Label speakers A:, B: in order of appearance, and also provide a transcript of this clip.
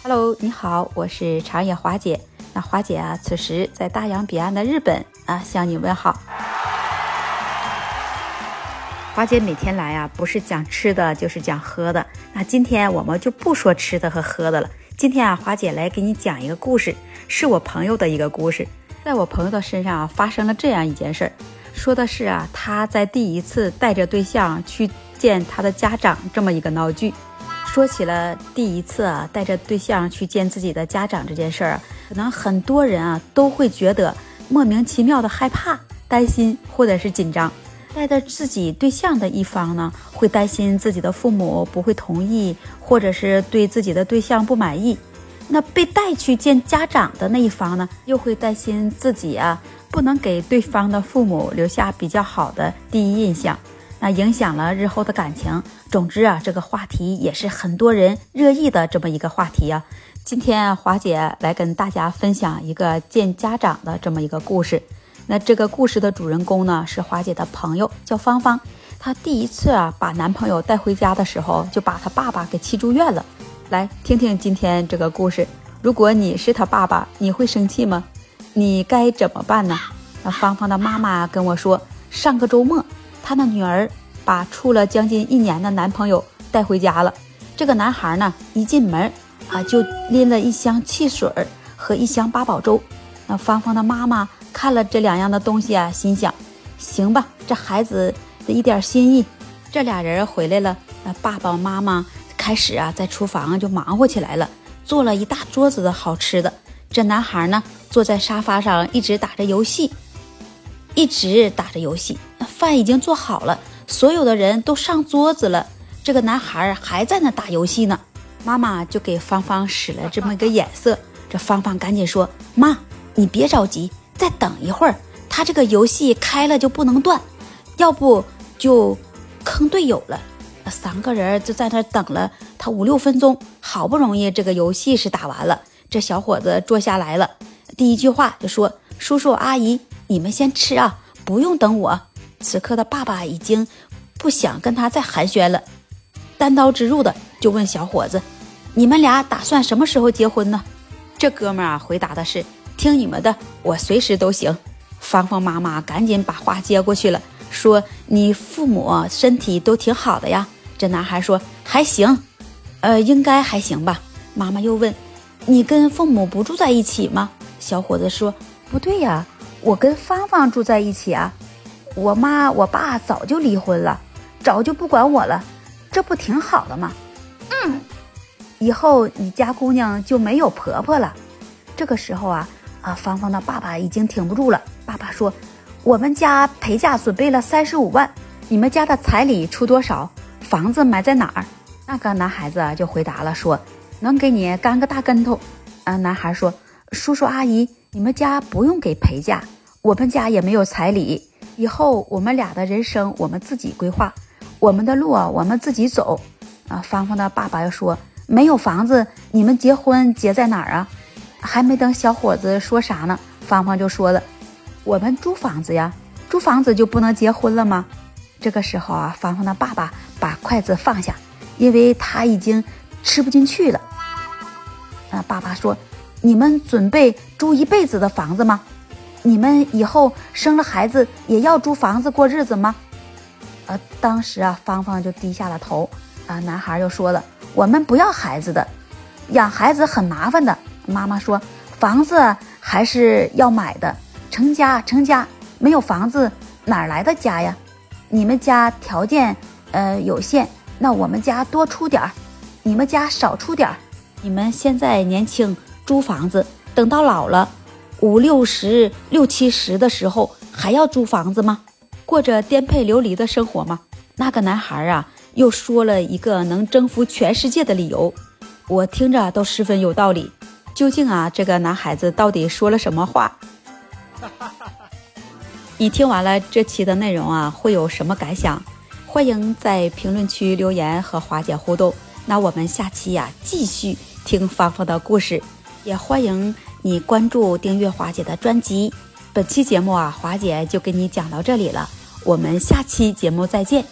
A: Hello，你好，我是长野华姐。那华姐啊，此时在大洋彼岸的日本啊，向你问好。华姐每天来啊，不是讲吃的，就是讲喝的。那今天我们就不说吃的和喝的了。今天啊，华姐来给你讲一个故事，是我朋友的一个故事。在我朋友的身上啊，发生了这样一件事儿，说的是啊，他在第一次带着对象去见他的家长这么一个闹剧。说起了第一次啊，带着对象去见自己的家长这件事儿，可能很多人啊都会觉得莫名其妙的害怕、担心或者是紧张。带着自己对象的一方呢，会担心自己的父母不会同意，或者是对自己的对象不满意。那被带去见家长的那一方呢，又会担心自己啊不能给对方的父母留下比较好的第一印象，那影响了日后的感情。总之啊，这个话题也是很多人热议的这么一个话题啊。今天华姐来跟大家分享一个见家长的这么一个故事。那这个故事的主人公呢，是华姐的朋友，叫芳芳。她第一次啊把男朋友带回家的时候，就把她爸爸给气住院了。来听听今天这个故事。如果你是他爸爸，你会生气吗？你该怎么办呢？那芳芳的妈妈跟我说，上个周末，她的女儿把处了将近一年的男朋友带回家了。这个男孩呢，一进门啊，就拎了一箱汽水和一箱八宝粥。那芳芳的妈妈看了这两样的东西啊，心想：行吧，这孩子的一点心意。这俩人回来了，那爸爸妈妈。开始啊，在厨房就忙活起来了，做了一大桌子的好吃的。这男孩呢，坐在沙发上一直打着游戏，一直打着游戏。饭已经做好了，所有的人都上桌子了，这个男孩还在那打游戏呢。妈妈就给芳芳使了这么一个眼色，这芳芳赶紧说：“妈，你别着急，再等一会儿，他这个游戏开了就不能断，要不就坑队友了。”三个人就在那等了他五六分钟，好不容易这个游戏是打完了，这小伙子坐下来了，第一句话就说：“叔叔阿姨，你们先吃啊，不用等我。”此刻的爸爸已经不想跟他再寒暄了，单刀直入的就问小伙子：“你们俩打算什么时候结婚呢？”这哥们儿啊回答的是：“听你们的，我随时都行。”芳芳妈妈赶紧把话接过去了，说：“你父母身体都挺好的呀。”这男孩说：“还行，呃，应该还行吧。”妈妈又问：“你跟父母不住在一起吗？”小伙子说：“不对呀，我跟芳芳住在一起啊。我妈我爸早就离婚了，早就不管我了，这不挺好的吗？”嗯，以后你家姑娘就没有婆婆了。这个时候啊啊，芳芳的爸爸已经挺不住了。爸爸说：“我们家陪嫁准备了三十五万，你们家的彩礼出多少？”房子买在哪儿？那个男孩子就回答了，说能给你干个大跟头。啊，男孩说：“叔叔阿姨，你们家不用给陪嫁，我们家也没有彩礼。以后我们俩的人生我们自己规划，我们的路啊我们自己走。”啊，芳芳的爸爸又说：“没有房子，你们结婚结在哪儿啊？”还没等小伙子说啥呢，芳芳就说了：“我们租房子呀，租房子就不能结婚了吗？”这个时候啊，芳芳的爸爸把筷子放下，因为他已经吃不进去了。啊，爸爸说：“你们准备租一辈子的房子吗？你们以后生了孩子也要租房子过日子吗？”呃，当时啊，芳芳就低下了头。啊，男孩又说了：“我们不要孩子的，养孩子很麻烦的。”妈妈说：“房子还是要买的，成家成家，没有房子哪来的家呀？”你们家条件呃有限，那我们家多出点儿，你们家少出点儿。你们现在年轻，租房子，等到老了，五六十、六七十的时候，还要租房子吗？过着颠沛流离的生活吗？那个男孩啊，又说了一个能征服全世界的理由，我听着都十分有道理。究竟啊，这个男孩子到底说了什么话？你听完了这期的内容啊，会有什么感想？欢迎在评论区留言和华姐互动。那我们下期呀，继续听芳芳的故事，也欢迎你关注订阅华姐的专辑。本期节目啊，华姐就给你讲到这里了，我们下期节目再见。